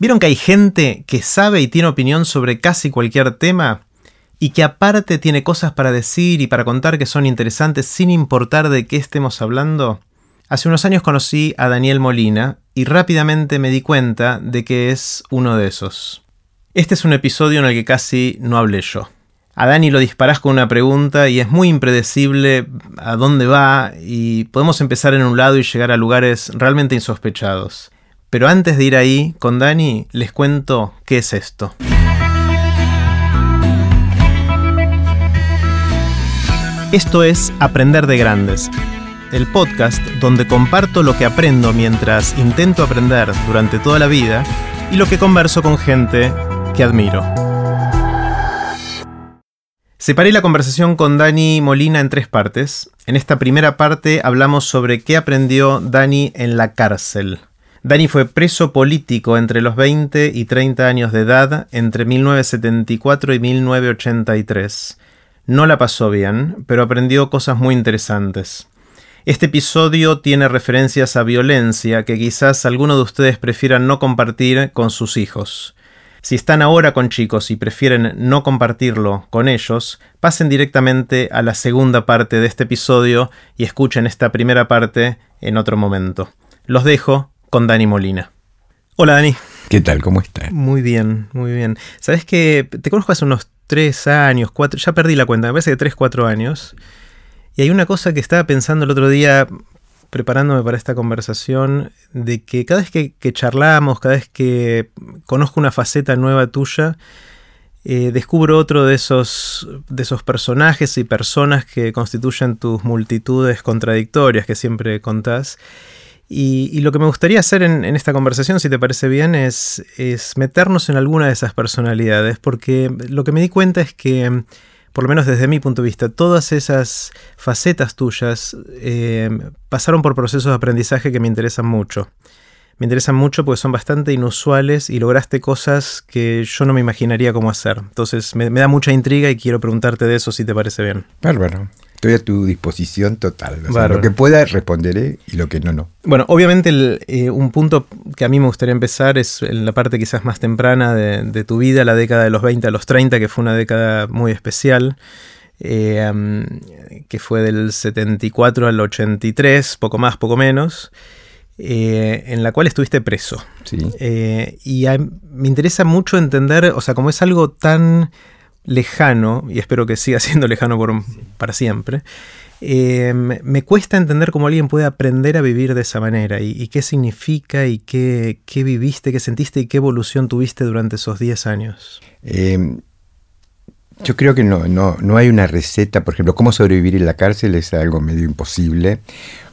¿Vieron que hay gente que sabe y tiene opinión sobre casi cualquier tema? Y que aparte tiene cosas para decir y para contar que son interesantes sin importar de qué estemos hablando? Hace unos años conocí a Daniel Molina y rápidamente me di cuenta de que es uno de esos. Este es un episodio en el que casi no hablé yo. A Dani lo disparás con una pregunta y es muy impredecible a dónde va y podemos empezar en un lado y llegar a lugares realmente insospechados. Pero antes de ir ahí, con Dani, les cuento qué es esto. Esto es Aprender de Grandes, el podcast donde comparto lo que aprendo mientras intento aprender durante toda la vida y lo que converso con gente que admiro. Separé la conversación con Dani Molina en tres partes. En esta primera parte hablamos sobre qué aprendió Dani en la cárcel. Dani fue preso político entre los 20 y 30 años de edad entre 1974 y 1983. No la pasó bien, pero aprendió cosas muy interesantes. Este episodio tiene referencias a violencia que quizás alguno de ustedes prefieran no compartir con sus hijos. Si están ahora con chicos y prefieren no compartirlo con ellos, pasen directamente a la segunda parte de este episodio y escuchen esta primera parte en otro momento. Los dejo con Dani Molina. Hola Dani. ¿Qué tal? ¿Cómo estás? Muy bien, muy bien. Sabes que te conozco hace unos tres años, cuatro, ya perdí la cuenta, me parece que tres, cuatro años. Y hay una cosa que estaba pensando el otro día, preparándome para esta conversación, de que cada vez que, charlamos, cada vez que conozco una faceta nueva tuya, eh, descubro otro de esos, de esos personajes y personas que constituyen tus multitudes contradictorias que siempre contás. Y, lo que me gustaría hacer en, esta conversación, si te parece bien, es, es meternos en alguna de esas personalidades, porque lo que me di cuenta es que por lo menos desde mi punto de vista, todas esas facetas tuyas eh, pasaron por procesos de aprendizaje que me interesan mucho. Me interesan mucho porque son bastante inusuales y lograste cosas que yo no me imaginaría cómo hacer. Entonces me, da mucha intriga y quiero preguntarte de eso si te parece bien. Bárbaro. Estoy a tu disposición total. lo que pueda responderé y lo que no, no. Bueno, obviamente eh, un punto que a mí me gustaría empezar es en la parte quizás más temprana de, tu vida, la década de los 20 a los 30, que fue una década muy especial. Eh, que fue del 74 al 83, poco más, poco menos, eh, en la cual estuviste preso. Sí. y me interesa mucho entender, o sea, como es algo tan lejano, y espero que siga siendo lejano por, para siempre, eh, me cuesta entender cómo alguien puede aprender a vivir de esa manera y, qué significa y qué, viviste, qué sentiste y qué evolución tuviste durante esos 10 años. Yo creo que no, no, hay una receta, por ejemplo, cómo sobrevivir en la cárcel es algo medio imposible,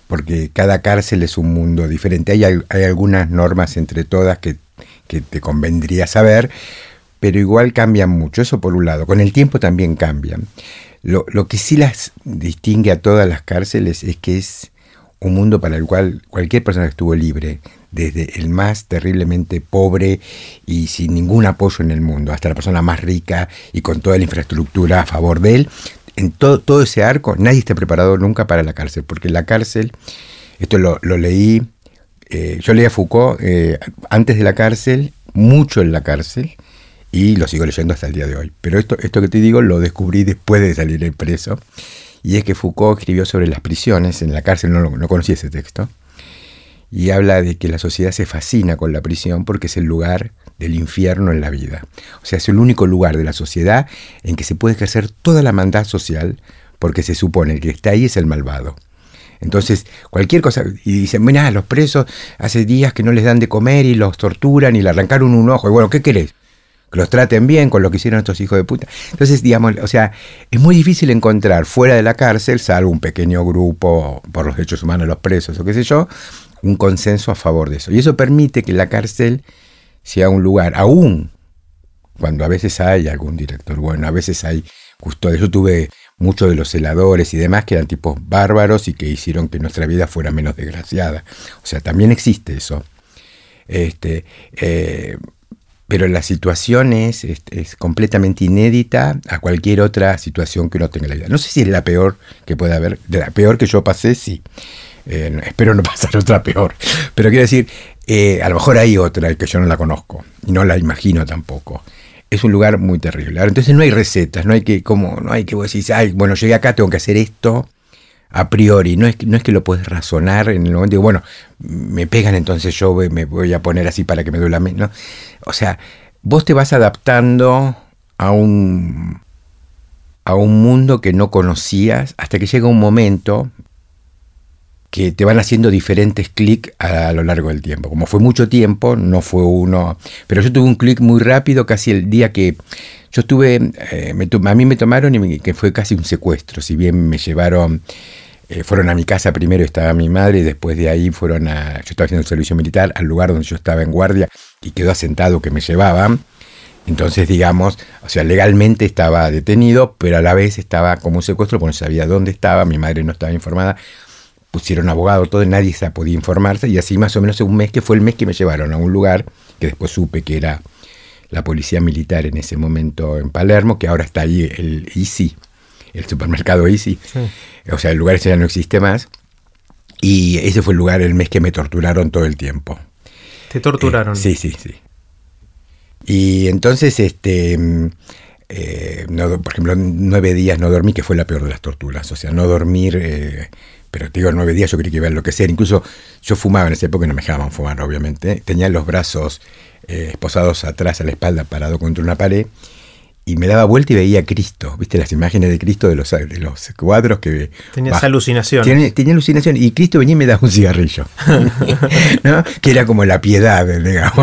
porque cada cárcel es un mundo diferente. Hay, hay algunas normas entre todas que, que te convendría saber, pero igual cambian mucho, eso por un lado. Con el tiempo también cambian. Lo, que sí las distingue a todas las cárceles es que es un mundo para el cual cualquier persona que estuvo libre, desde el más terriblemente pobre y sin ningún apoyo en el mundo, hasta la persona más rica y con toda la infraestructura a favor de él, en todo, todo ese arco nadie está preparado nunca para la cárcel, porque la cárcel, esto lo, leí, eh, yo leí a Foucault eh, antes de la cárcel, mucho en la cárcel, y lo sigo leyendo hasta el día de hoy. Pero esto, esto que te digo lo descubrí después de salir preso, y es que Foucault escribió sobre las prisiones, en la cárcel no, no conocí ese texto, y habla de que la sociedad se fascina con la prisión porque es el lugar del infierno en la vida. O sea, es el único lugar de la sociedad en que se puede ejercer toda la maldad social porque se supone que el que está ahí es el malvado. Entonces, cualquier cosa, y dicen, mira, los presos hace días que no les dan de comer y los torturan y le arrancaron un ojo, y bueno, ¿qué querés? que los traten bien con lo que hicieron estos hijos de puta. Entonces, digamos, o sea, es muy difícil encontrar fuera de la cárcel, salvo un pequeño grupo por los derechos humanos de los presos o qué sé yo, un consenso a favor de eso. Y eso permite que la cárcel sea un lugar, aún cuando a veces hay algún director bueno, a veces hay custodios. Yo tuve muchos de los celadores y demás que eran tipos bárbaros y que hicieron que nuestra vida fuera menos desgraciada. O sea, también existe eso. Este, eh, pero la situación es, completamente inédita a cualquier otra situación que uno tenga la vida. No sé si es la peor que puede haber, de la peor que yo pasé, sí. Eh, espero no pasar otra peor. Pero quiero decir, eh, a lo mejor hay otra que yo no la conozco. y no la imagino tampoco. Es un lugar muy terrible. Entonces no hay recetas, no hay que, como, no hay que vos decís, ay, bueno, llegué acá, tengo que hacer esto a priori. No es, no es que lo puedes razonar en el momento de, bueno, me pegan, entonces yo me voy a poner así para que me duela menos. O sea, vos te vas adaptando a un, a un mundo que no conocías hasta que llega un momento que te van haciendo diferentes clics a, lo largo del tiempo. Como fue mucho tiempo, no fue uno, pero yo tuve un clic muy rápido casi el día que yo estuve, eh, a mí me tomaron y que fue casi un secuestro, si bien me llevaron, eh, fueron a mi casa primero estaba mi madre y después de ahí fueron a, yo estaba haciendo el servicio militar, al lugar donde yo estaba en guardia y quedó asentado que me llevaban. Entonces, digamos, o sea, legalmente estaba detenido, pero a la vez estaba como un secuestro porque no sabía dónde estaba, mi madre no estaba informada pusieron abogado, todo, nadie se podía informarse, y así más o menos un mes, que fue el mes que me llevaron a un lugar, que después supe que era la policía militar en ese momento en Palermo, que ahora está ahí el Easy, el supermercado Easy, o sea, el lugar ese ya no existe más, y ese fue el lugar, el mes que me torturaron todo el tiempo. ¿Te torturaron? Eh, sí, sí, sí. Y entonces, este... Eh, por ejemplo, nueve días no dormí, que fue la peor de las torturas. O sea, no dormir eh, pero te digo, nueve días yo creí que iba a enloquecer. Incluso yo fumaba en esa época y no me dejaban fumar, obviamente. Tenía los brazos eh, esposados atrás a la espalda, parado contra una pared. Y me daba vuelta y veía a Cristo, ¿viste? Las imágenes de Cristo de los, de los cuadros que... Tenía esa alucinación. Tenía, alucinación. Y Cristo venía y me daba un cigarrillo. ¿no? Que era como la piedad, digamos.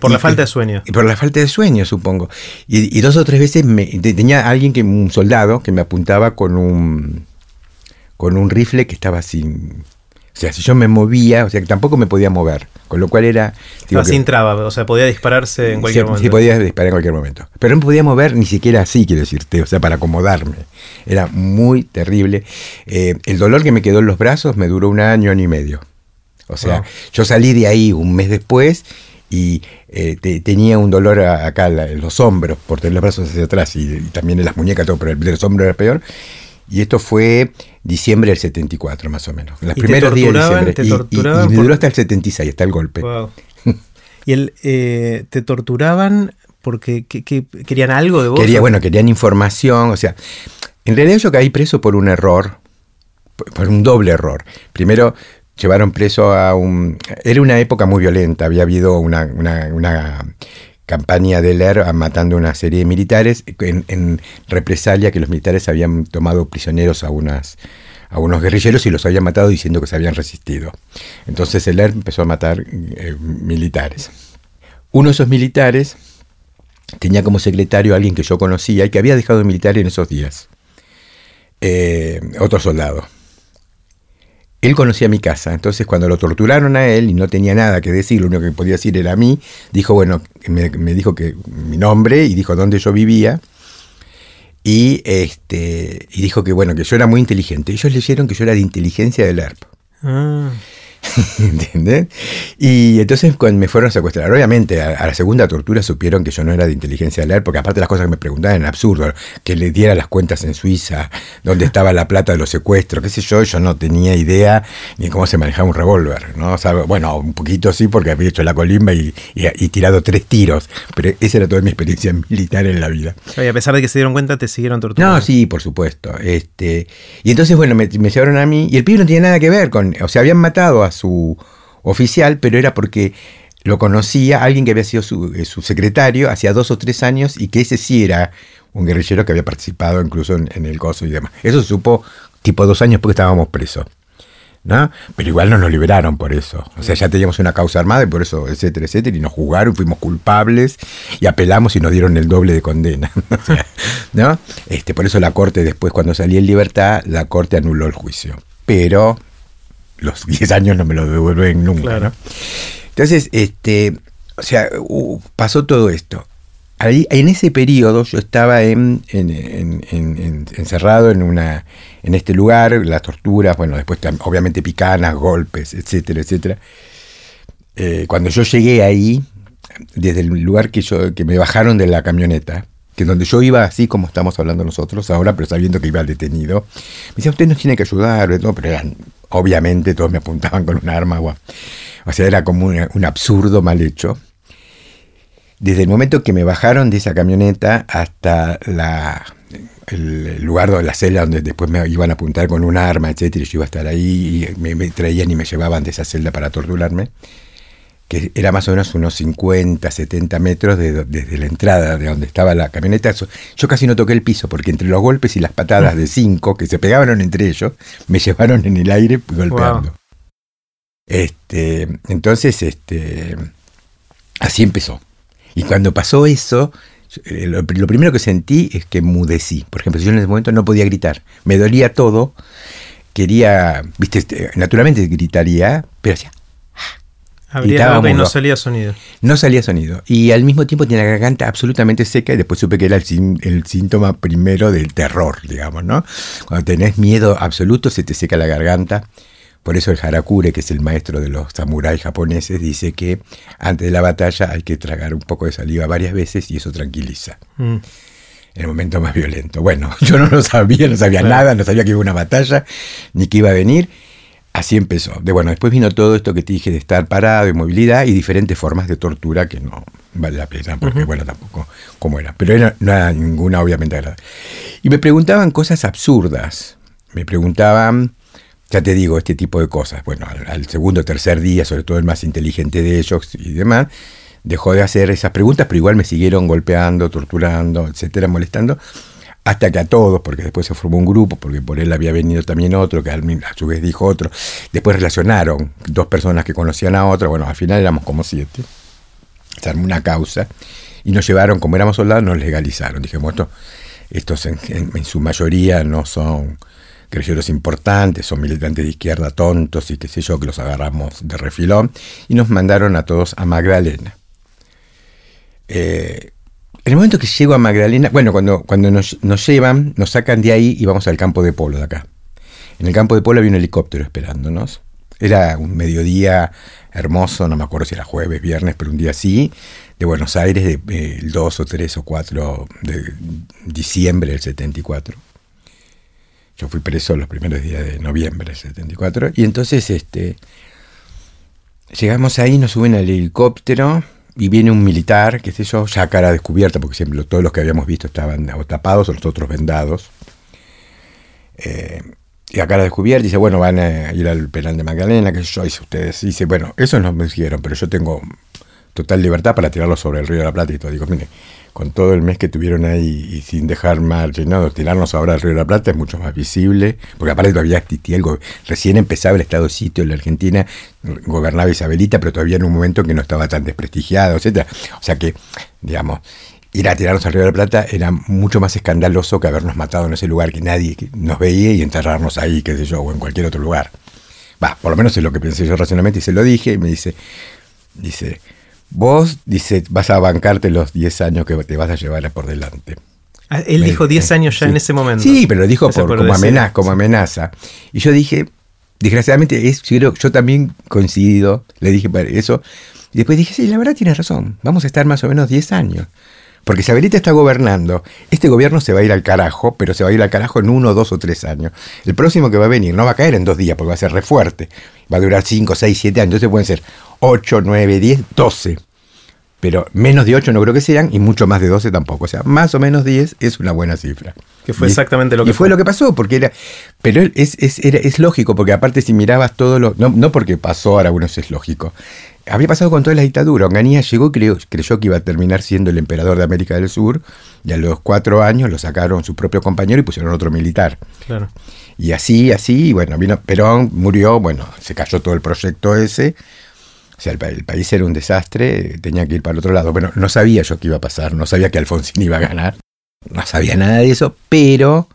por la falta de sueño. Y por la falta de sueño, supongo. Y, dos o tres veces me, tenía alguien, que un soldado, que me apuntaba con un con un rifle que estaba sin... O sea, si yo me movía, o sea, que tampoco me podía mover. Con lo cual era... Estaba sin traba, o sea, podía dispararse en cualquier momento. Sí, podía disparar en cualquier momento. Pero no me podía mover ni siquiera así, quiero decirte, o sea, para acomodarme. Era muy terrible. Eh, el dolor que me quedó en los brazos me duró un año, año y medio. O sea, yo salí de ahí un mes después y eh, tenía un dolor acá en los hombros por tener los brazos hacia atrás y, también en las muñecas, todo, pero el de los hombros era peor. Y esto fue diciembre del 74, más o menos. Los primeros días de diciembre. y, me duró hasta el 76, hasta el golpe. ¿Y el, eh, te torturaban porque querían algo de vos? Quería, bueno, querían información. O sea, en realidad yo caí preso por un error, por un doble error. Primero, llevaron preso a un... Era una época muy violenta, había habido una, una, una campaña de Leer matando una serie de militares en, represalia que los militares habían tomado prisioneros a, unas, a unos guerrilleros y los habían matado diciendo que se habían resistido. Entonces el empezó a matar eh, militares. Uno de esos militares tenía como secretario a alguien que yo conocía y que había dejado de militar en esos días. Eh, otro soldado. Él conocía mi casa, entonces cuando lo torturaron a él y no tenía nada que decir, lo único que podía decir era a mí, dijo, bueno, me, dijo que mi nombre y dijo dónde yo vivía. Y, este, y dijo que bueno, que yo era muy inteligente. Ellos leyeron que yo era de inteligencia del ERP. Ah. ¿Entendés? Y entonces cuando me fueron a secuestrar, obviamente a, la segunda tortura supieron que yo no era de inteligencia de leer, porque aparte las cosas que me preguntaban eran absurdo, que le diera las cuentas en Suiza, dónde estaba la plata de los secuestros, qué sé yo, yo no tenía idea ni cómo se manejaba un revólver, ¿no? bueno, un poquito sí, porque había hecho la colimba y, tirado tres tiros, pero esa era toda mi experiencia militar en la vida. Y a pesar de que se dieron cuenta, te siguieron torturando. No, sí, por supuesto. Este, y entonces, bueno, me, me llevaron a mí, y el pibe no tenía nada que ver con, o sea, habían matado a su oficial, pero era porque lo conocía alguien que había sido eh, su, secretario hacía dos o tres años y que ese sí era un guerrillero que había participado incluso en, el gozo y demás. Eso se supo tipo dos años porque estábamos presos. ¿no? Pero igual no nos liberaron por eso. O sea, ya teníamos una causa armada y por eso, etcétera, etcétera, y nos juzgaron, fuimos culpables y apelamos y nos dieron el doble de condena. ¿no? Este, por eso la corte, después, cuando salí en libertad, la corte anuló el juicio. Pero los 10 años no me lo devuelven nunca. Entonces, este, o sea, pasó todo esto. Ahí, en ese periodo yo estaba en, encerrado en, una, en este lugar, las torturas, bueno, después obviamente picanas, golpes, etcétera, etcétera. Eh, cuando yo llegué ahí, desde el lugar que, yo, que me bajaron de la camioneta, que donde yo iba así como estamos hablando nosotros ahora, pero sabiendo que iba detenido, me decía, usted nos tiene que ayudar, no, pero eran, obviamente todos me apuntaban con un arma, o sea, era como un absurdo mal hecho. desde el momento que me bajaron de esa camioneta hasta la, el lugar donde la celda donde después me iban a apuntar con un arma, etcétera, y yo iba a estar ahí y me, me traían y me llevaban de esa celda para torturarme, que era más o menos unos 50, 70 metros de- desde la entrada de donde estaba la camioneta. Yo casi no toqué el piso porque entre los golpes y las patadas de cinco que se pegaban entre ellos, me llevaron en el aire golpeando. Este, entonces, este, así empezó. Y cuando pasó eso, eh, lo, lo primero que sentí es que mudecí. Por ejemplo, yo en ese momento no podía gritar. Me dolía todo. Quería, viste, este, naturalmente gritaría, pero hacía, Y no salía sonido. no salía sonido. Y al mismo tiempo tenía la garganta absolutamente seca y después supe que era el, el síntoma primero del terror, digamos, ¿no? Cuando tenés miedo absoluto se te seca la garganta. Por eso el harakure, que es el maestro de los samuráis japoneses, dice que antes de la batalla hay que tragar un poco de saliva varias veces y eso tranquiliza. Mm. En el momento más violento. Bueno, yo no lo sabía, no sabía Claro. nada, no sabía que iba una batalla, ni que iba a venir. Así empezó. De bueno, después vino todo esto que te dije de estar parado, de movilidad y diferentes formas de tortura que no vale la pena, porque Ujú. bueno, tampoco cómo era. Pero era- no era ninguna obviamente agradable. Y me preguntaban cosas absurdas. Me preguntaban, ya te digo, este tipo de cosas. Bueno, al, al segundo o tercer día, sobre todo el más inteligente de ellos y demás, dejó de hacer esas preguntas, pero igual me siguieron golpeando, torturando, etcétera, molestando, hasta que a todos, porque después se formó un grupo, porque por él había venido también otro, que a su vez dijo otro, después relacionaron dos personas que conocían a otra, bueno, al final éramos como siete, se armó una causa, y nos llevaron, como éramos soldados, nos legalizaron. Dijimos, esto, estos en su mayoría no son guerrilleros importantes, son militantes de izquierda tontos y qué sé yo, que los agarramos de refilón, y nos mandaron a todos a Magdalena. Eh, en el momento que llego a Magdalena, bueno, cuando, nos, nos llevan, nos sacan de ahí y vamos al campo de polo de acá. En el campo de polo había un helicóptero esperándonos. Era un mediodía hermoso, no me acuerdo si era jueves, viernes, pero un día así, de Buenos Aires, de, eh, el 2 o 3 o 4 de diciembre del 74. Yo fui preso los primeros días de noviembre del 74. Y entonces este, llegamos ahí, nos suben al helicóptero y viene un militar, qué sé yo, ya cara descubierta, porque siempre todos los que habíamos visto estaban o tapados o los otros vendados. Eh, y a cara descubierta dice, bueno, van a ir al penal de Magdalena, que yo, dice ustedes. Y dice, bueno, eso no me dijeron, pero yo tengo total libertad para tirarlo sobre el río de la Plata y todo. Digo, mire, con todo el mes que tuvieron ahí y sin dejar margen, no, tirarnos ahora al río de la Plata es mucho más visible, porque aparte todavía existía algo, recién empezaba el estado sitio en la Argentina, gobernaba Isabelita, pero todavía en un momento en que no estaba tan desprestigiado, etcétera. O sea que, digamos, ir a tirarnos al río de la Plata era mucho más escandaloso que habernos matado en ese lugar que nadie nos veía y enterrarnos ahí, qué sé yo, o en cualquier otro lugar. Va, por lo menos es lo que pensé yo racionalmente y se lo dije y me dice, dice, vos, dice, vas a bancarte los 10 años que te vas a llevar por delante. Ah, Él Me- dijo 10 años ya sí. en ese momento. Sí, pero lo dijo por- por como, decir. amenaza, como amenaza. Y yo dije, desgraciadamente, es, yo, yo también coincido, le dije para eso. Y después dije, sí, la verdad tienes razón, vamos a estar más o menos 10 años. Porque Isabelita está gobernando. Este gobierno se va a ir al carajo, pero se va a ir al carajo en uno, dos o tres años. El próximo que va a venir no va a caer en dos días porque va a ser re fuerte. Va a durar 5, 6, 7 años. Entonces pueden ser 8, 9, 10, 12. Pero menos de 8 no creo que sean y mucho más de 12 tampoco. O sea, más o menos 10 es una buena cifra. Que fue Y- exactamente lo que y fue, fue. lo que pasó, porque era. Pero es, es, era- es lógico, porque aparte si mirabas todo lo. No, no porque pasó ahora, bueno, eso es lógico. Había pasado con toda la dictadura. Onganía llegó y creyó, creyó que iba a terminar siendo el emperador de América del Sur, y a los cuatro años lo sacaron su propio compañero y pusieron otro militar. Claro. Y así, así, y bueno, vino Perón, murió, bueno, se cayó todo el proyecto ese. O sea, el, el país era un desastre, tenía que ir para el otro lado. Bueno, no sabía yo qué iba a pasar, no sabía que Alfonsín iba a ganar, no sabía nada de eso, pero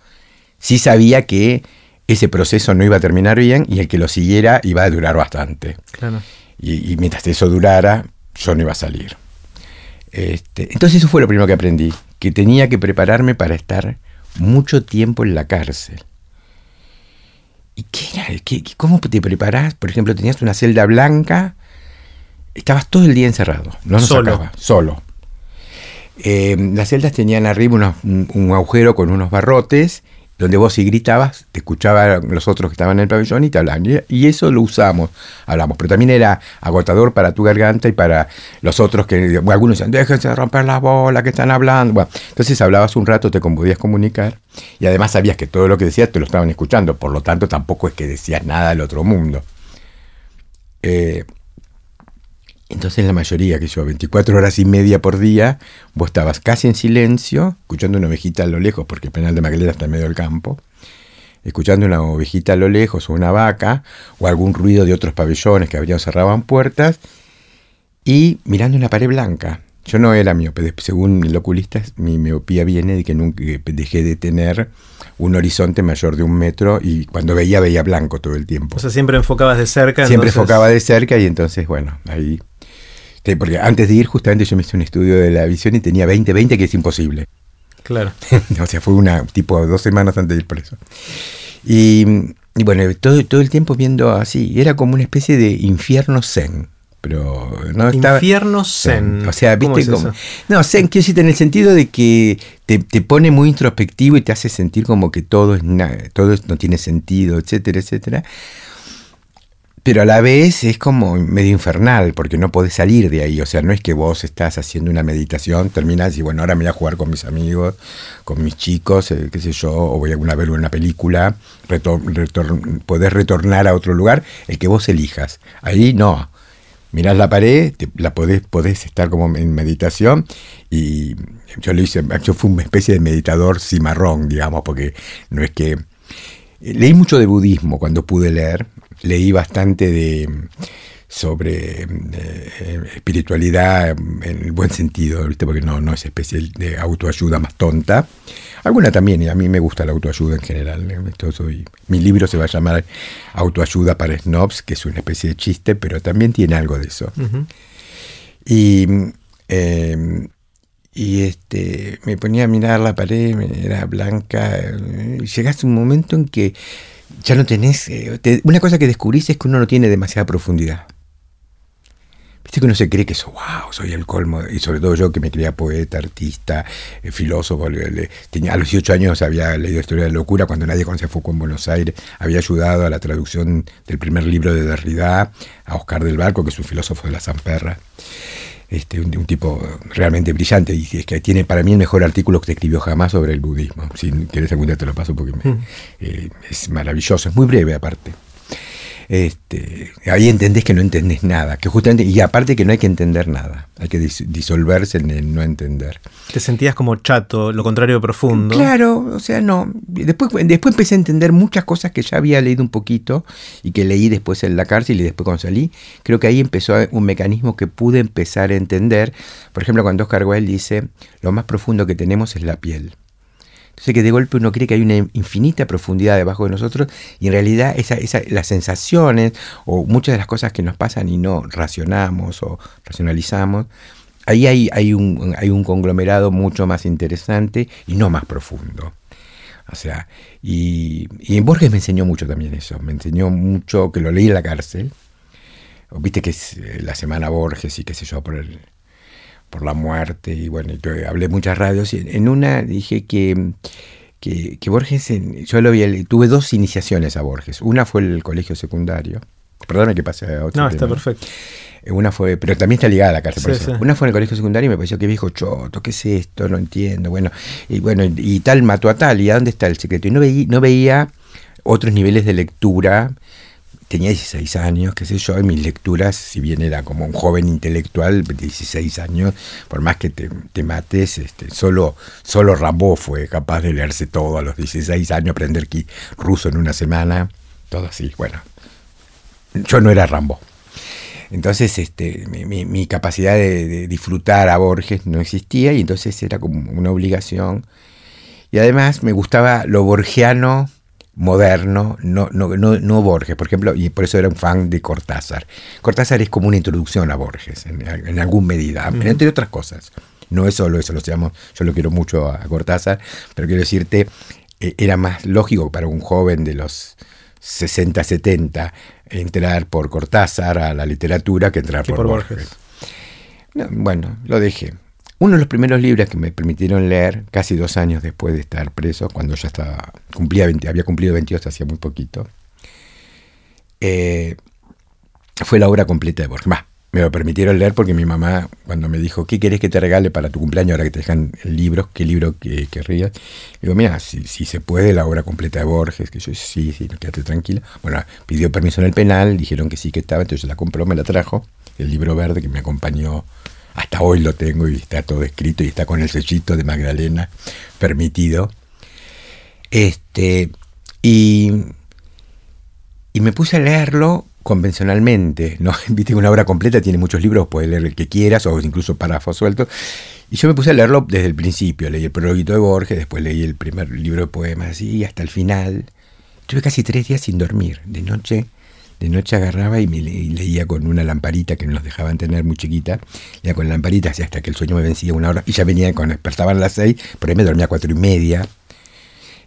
sí sabía que ese proceso no iba a terminar bien y el que lo siguiera iba a durar bastante. Claro. Y, y mientras eso durara, yo no iba a salir. Este, entonces eso fue lo primero que aprendí, que tenía que prepararme para estar mucho tiempo en la cárcel. ¿Y qué era? ¿Qué- ¿Cómo te preparás? Por ejemplo, tenías una celda blanca, estabas todo el día encerrado, no nos Solo. sacaba, solo. Eh, las celdas tenían arriba unos- un, un agujero con unos barrotes donde vos si gritabas, te escuchaban los otros que estaban en el pabellón y te hablaban. Y eso lo usamos, hablamos. Pero también era agotador para tu garganta y para los otros que algunos decían, déjense romper la bola que están hablando. Entonces hablabas un rato, te podías comunicar y además sabías que todo lo que decías te lo estaban escuchando. Por lo tanto, tampoco es que decías nada del otro mundo. Eh, entonces la mayoría, que yo, 24 horas y media por día, vos estabas casi en silencio, escuchando una ovejita a lo lejos, porque el penal de Magdalena está en medio del campo, escuchando una ovejita a lo lejos o una vaca, o algún ruido de otros pabellones que abrían o cerraban puertas, y mirando una pared blanca. Yo no era miope, según el oculista, mi miopía viene de que nunca dejé de tener un horizonte mayor de un metro y cuando veía, veía blanco todo el tiempo. O sea, siempre enfocabas de cerca. Siempre enfocaba de cerca y entonces, bueno, ahí porque antes de ir, justamente yo me hice un estudio de la visión y tenía 20-20, que es imposible. Claro. o sea, fue una tipo dos semanas antes de ir por eso. Y, bueno, todo, todo el tiempo viendo así, era como una especie de infierno zen. Pero no estaba. Infierno zen. O sea, viste como. No, zen, quiero decir, en el sentido de que te, te, pone muy introspectivo y te hace sentir como que todo es todo no tiene sentido, etcétera, etcétera pero a la vez es como medio infernal, porque no podés salir de ahí. O sea, no es que vos estás haciendo una meditación, terminas y bueno, ahora me voy a jugar con mis amigos, con mis chicos, eh, qué sé yo, o voy a alguna ver una película, podés retornar a otro lugar, el que vos elijas. Ahí no. Mirás la pared, la podés, podés estar como en meditación y yo lo hice, yo fui una especie de meditador cimarrón, digamos, porque no es que... Leí mucho de budismo cuando pude leer, leí bastante de sobre eh, espiritualidad en el buen sentido, ¿viste? porque no, no es especie de autoayuda más tonta. Alguna también, y a mí me gusta la autoayuda en general. ¿eh? soy, mi libro se va a llamar Autoayuda para Snobs, que es una especie de chiste, pero también tiene algo de eso. Y, y este, me ponía a mirar la pared, era blanca, y llegaste un momento en que ya no tenés... Eh, una cosa que descubrís es que uno no tiene demasiada profundidad. Viste que uno se cree que eso, wow, soy el colmo, y sobre todo yo que me creía poeta, artista, eh, filósofo, tenía, a los 18 años había leído Historia de la Locura, cuando nadie conocía Foucault en Buenos Aires, había ayudado a la traducción del primer libro de Derrida, a Oscar del Barco, que es un filósofo de la Zamperra este, un, tipo realmente brillante y es que tiene para mí el mejor artículo que se escribió jamás sobre el budismo. Si quieres algún día te lo paso porque mm. eh, es maravilloso, es muy breve aparte. Este, ahí entendés que no entendés nada, que justamente, y aparte que no hay que entender nada, hay que disolverse en el no entender. Te sentías como chato, lo contrario de profundo. Claro, o sea, no. Después, después empecé a entender muchas cosas que ya había leído un poquito y que leí después en la cárcel y después cuando salí. Creo que ahí empezó un mecanismo que pude empezar a entender. Por ejemplo, cuando Oscar Wilde dice, lo más profundo que tenemos es la piel. Entonces que de golpe uno cree que hay una infinita profundidad debajo de nosotros y en realidad esa, las sensaciones o muchas de las cosas que nos pasan y no racionamos o racionalizamos, ahí hay, hay, un, hay un conglomerado mucho más interesante y no más profundo. O sea, y, y Borges me enseñó mucho también eso, me enseñó mucho que lo leí en la cárcel. Viste que es eh, la semana Borges y qué sé yo, por el, por la muerte y bueno, hablé muchas radios y en una dije que, que, Borges, yo lo vi, tuve dos iniciaciones a Borges. Una fue el colegio secundario. Perdóname que pase a otro. No, está perfecto. Eh, una fue, pero también está ligada a la cárcel. Una fue en el colegio secundario y me pareció que viejo choto, ¿qué es esto? No entiendo. Bueno, y bueno, y, tal mató a tal, ¿y a dónde está el secreto? Y no, veía, no veía otros niveles de lectura tenía 16 años, qué sé yo, y mis lecturas, si bien era como un joven intelectual, 16 años, por más que te, mates, este, solo, solo Rambo fue capaz de leerse todo a los 16 años, aprender ruso en una semana, todo así, bueno. Yo no era Rambo. Entonces, este, mi, capacidad de, disfrutar a Borges no existía y entonces era como una obligación. Y además me gustaba lo borgiano moderno, no, no, no, Borges, por ejemplo, y por eso era un fan de Cortázar. Cortázar es como una introducción a Borges, en, en alguna medida, entre otras cosas. No es solo eso, lo yo lo quiero mucho a Cortázar, pero quiero decirte, eh, era más lógico para un joven de los 60, 70 entrar por Cortázar a la literatura que entrar por, Borges. bueno, lo dejé. Uno de los primeros libros que me permitieron leer, casi dos años después de estar preso, cuando ya estaba, cumplía había cumplido 22 hacía muy poquito, eh, fue la obra completa de Borges. me lo permitieron leer porque mi mamá, cuando me dijo, ¿qué querés que te regale para tu cumpleaños ahora que te dejan el libro? ¿Qué libro que, querrías? Digo, mira, si, si, se puede, la obra completa de Borges, que yo, sí, sí, quédate tranquila. Bueno, pidió permiso en el penal, dijeron que sí que estaba, entonces la compró, me la trajo, el libro verde que me acompañó hasta hoy lo tengo y está todo escrito y está con el sellito de Magdalena permitido. Este, y, y me puse a leerlo convencionalmente, ¿no? Viste una obra completa tiene muchos libros, puedes leer el que quieras o incluso párrafos sueltos. Y yo me puse a leerlo desde el principio, leí el prologuito de Borges, después leí el primer libro de poemas y hasta el final. Tuve casi tres días sin dormir, de noche de noche agarraba y me leía con una lamparita que nos dejaban tener muy chiquita, leía con la lamparita hasta que el sueño me vencía una hora, y ya venía cuando despertaban las seis, por ahí me dormía a cuatro y media,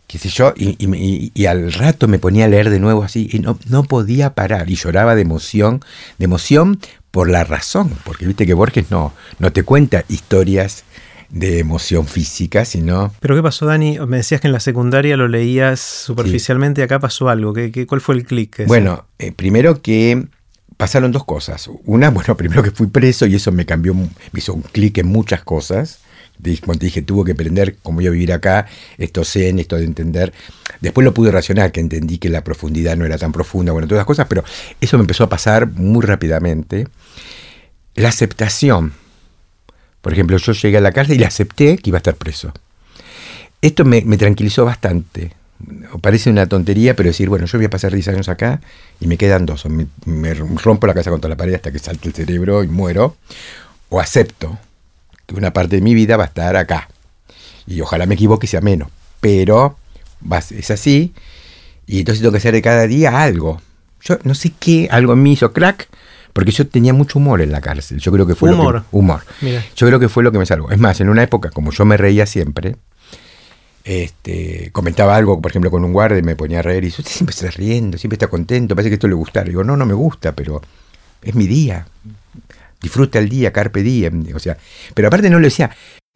qué sé yo, y, al rato me ponía a leer de nuevo así, y no, no podía parar, y lloraba de emoción, de emoción por la razón, porque viste que Borges no, no te cuenta historias de emoción física, sino... ¿Pero qué pasó, Dani? Me decías que en la secundaria lo leías superficialmente, acá pasó algo. ¿Qué, cuál fue el clic? Bueno, eh, primero que pasaron dos cosas. Una, bueno, primero que fui preso y eso me cambió, me hizo un clic en muchas cosas. Como te dije, tuvo que aprender cómo yo vivir acá, esto zen, esto de entender. Después lo pude racionar, que entendí que la profundidad no era tan profunda, bueno, todas las cosas, pero eso me empezó a pasar muy rápidamente. La aceptación por ejemplo, yo llegué a la cárcel y le acepté que iba a estar preso. Esto me, tranquilizó bastante. Parece una tontería, pero decir, bueno, yo voy a pasar 10 años acá y me quedan dos. O me, rompo la cabeza contra la pared hasta que salte el cerebro y muero. O acepto que una parte de mi vida va a estar acá. Y ojalá me equivoque y sea menos. Pero es así. Y entonces tengo que hacer de cada día algo. Yo no sé qué, algo en mí hizo crack porque yo tenía mucho humor en la cárcel. Yo creo que fue humor. Lo que, humor. Yo creo que fue lo que me salvó. Es más, en una época, como yo me reía siempre, este, comentaba algo, por ejemplo, con un guardia y me ponía a reír y usted siempre está riendo, siempre está contento, parece que esto le gusta. Digo, no, no me gusta, pero es mi día. Disfruta el día, carpe diem. O sea, pero aparte no lo decía.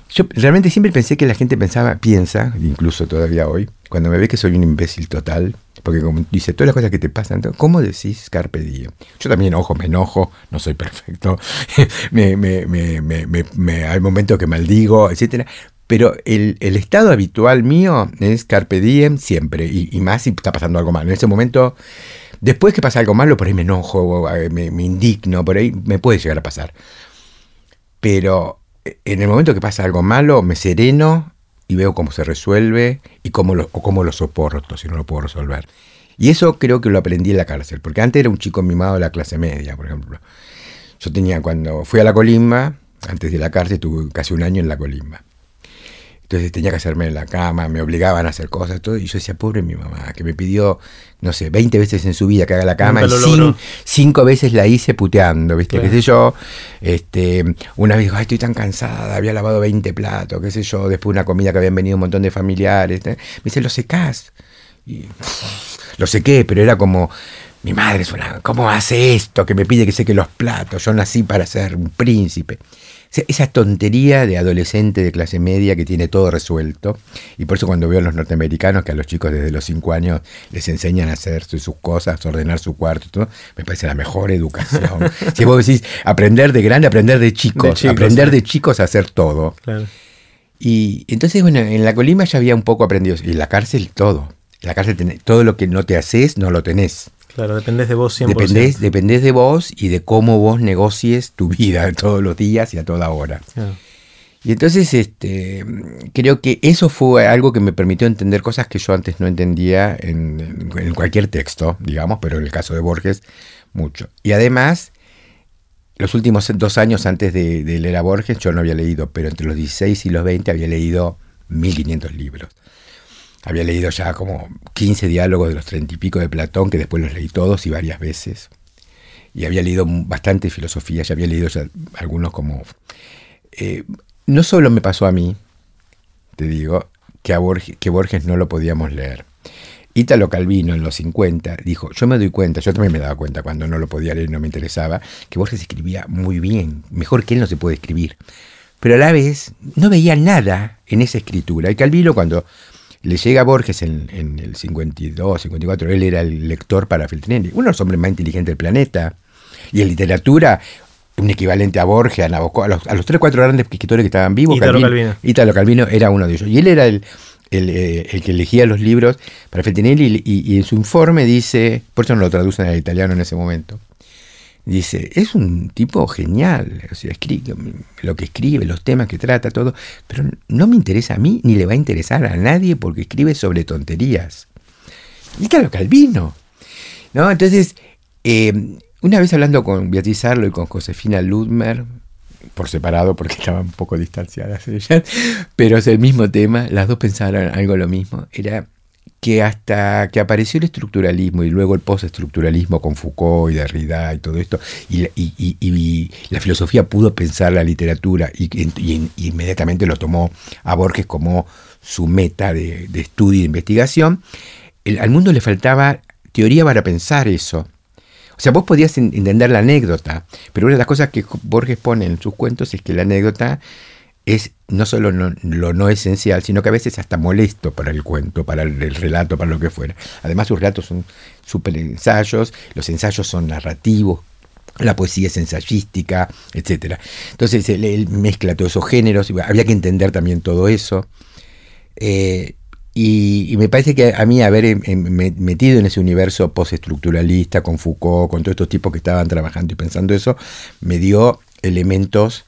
Yo realmente siempre pensé que la gente pensaba, piensa, incluso todavía hoy, cuando me ve que soy un imbécil total, porque como dice, todas las cosas que te pasan, ¿cómo decís carpe diem? Yo también, ojo, me enojo, no soy perfecto, me, me, me, hay momentos que maldigo, etcétera. Pero el, estado habitual mío es carpe diem siempre, y, más si está pasando algo malo. En ese momento, después que pasa algo malo, por ahí me enojo, me, me indigno, por ahí me puede llegar a pasar. Pero en el momento que pasa algo malo, me sereno y veo cómo se resuelve y cómo lo, o cómo lo soporto si no lo puedo resolver. Y eso creo que lo aprendí en la cárcel, porque antes era un chico mimado de la clase media, por ejemplo. Yo tenía, cuando fui a la colimba, antes de la cárcel, tuve casi un año en la colimba. Entonces tenía que hacerme en la cama, me obligaban a hacer cosas, todo, y yo decía, pobre mi mamá, que me pidió, no sé, 20 veces en su vida que haga la cama, y cinco veces la hice puteando, ¿viste? ¿Qué sé yo? Este, una vez dijo, ay, estoy tan cansada, había lavado 20 platos, qué sé yo, después una comida que habían venido un montón de familiares, ¿eh? me dice, lo secás. Y, lo sequé, pero era como, mi madre, ¿cómo hace esto? Que me pide que seque los platos, yo nací para ser un príncipe. Esa tontería de adolescente de clase media que tiene todo resuelto. Y por eso cuando veo a los norteamericanos que a los chicos desde los 5 años les enseñan a hacer sus cosas, ordenar su cuarto, todo, me parece la mejor educación. si vos decís aprender de grande, aprender de chicos, aprender de chicos a hacer todo. Y entonces, bueno, en la Colima ya había un poco aprendido. Y en la cárcel todo. En la cárcel todo lo que no te haces, no lo tenés. Claro, dependés de vos 100%. Dependés, dependés de vos y de cómo vos negocies tu vida todos los días y a toda hora. Y entonces este, creo que eso fue algo que me permitió entender cosas que yo antes no entendía en, cualquier texto, digamos, pero en el caso de Borges, mucho. Y además, los últimos dos años antes de, de leer a Borges, yo no había leído, pero entre los 16 y los 20 había leído 1500 libros. Había leído ya como 15 diálogos de los treinta y pico de Platón, que después los leí todos y varias veces. Y había leído bastante filosofía, ya había leído ya algunos como... Eh, no solo me pasó a mí, te digo, que, a Borges, que Borges no lo podíamos leer. Ítalo Calvino en los 50 dijo, yo me doy cuenta, yo también me daba cuenta cuando no lo podía leer no me interesaba, que Borges escribía muy bien, mejor que él no se puede escribir pero a la vez no veía nada en esa escritura. Y Calvino cuando le llega a Borges en, el 52, 54, él era el lector para Feltrinelli, uno de los hombres más inteligentes del planeta, y en literatura un equivalente a Borges, a Nabokov, a los, a los tres cuatro grandes escritores que estaban vivos. Italo Calvino, Italo Calvino era uno de ellos. Y él era el, eh, el, que elegía los libros para Feltinelli y, en su informe dice, por eso no lo traducen al italiano en ese momento, dice, es un tipo genial, o sea, escribe, lo que escribe, los temas que trata, todo, pero no me interesa a mí ni le va a interesar a nadie porque escribe sobre tonterías. Italo Calvino. ¿No? Entonces, eh, una vez hablando con Beatriz Arlo y con Josefina Ludmer, por separado porque estaban un poco distanciadas ellas, pero es el mismo tema, las dos pensaron algo lo mismo, era que hasta que apareció el estructuralismo y luego el postestructuralismo con Foucault y Derrida y todo esto, y, la filosofía pudo pensar la literatura y, inmediatamente lo tomó a Borges como su meta de, estudio e investigación, al mundo le faltaba teoría para pensar eso. O sea, vos podías entender la anécdota, pero una de las cosas que Borges pone en sus cuentos es que la anécdota es no solo lo no esencial, sino que a veces hasta molesto para el cuento, para el, relato, para lo que fuera. Además, sus relatos son súper ensayos, los ensayos son narrativos, la poesía es ensayística, etc. Entonces, él, mezcla todos esos géneros, había que entender también todo eso. Eh, y, me parece que a mí haber em, em, metido en ese universo postestructuralista con Foucault, con todos estos tipos que estaban trabajando y pensando eso, me dio elementos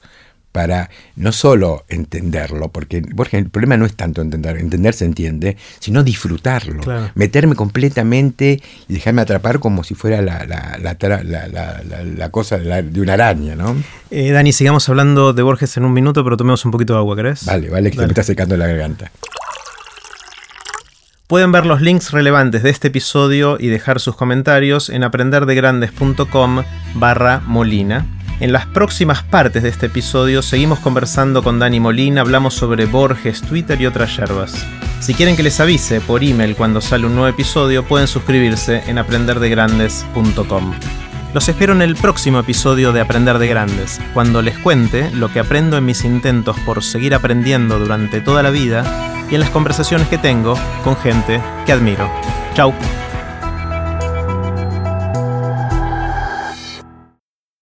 para no solo entenderlo, porque el problema no es tanto entender, entender se entiende, sino disfrutarlo, meterme completamente y dejarme atrapar como si fuera la, la, cosa de, una araña, ¿no? Eh, Dani, sigamos hablando de Borges en un minuto, pero tomemos un poquito de agua, ¿crees? Vale, vale, que me está secando la garganta. Pueden ver los links relevantes de este episodio y dejar sus comentarios en aprenderdegrandes.com barra Molina. En las próximas partes de este episodio seguimos conversando con Dani Molina, hablamos sobre Borges, Twitter y otras yerbas. Si quieren que les avise por email cuando sale un nuevo episodio, pueden suscribirse en aprenderdegrandes.com. Los espero en el próximo episodio de Aprender de Grandes, cuando les cuente lo que aprendo en mis intentos por seguir aprendiendo durante toda la vida y en las conversaciones que tengo con gente que admiro. Chau.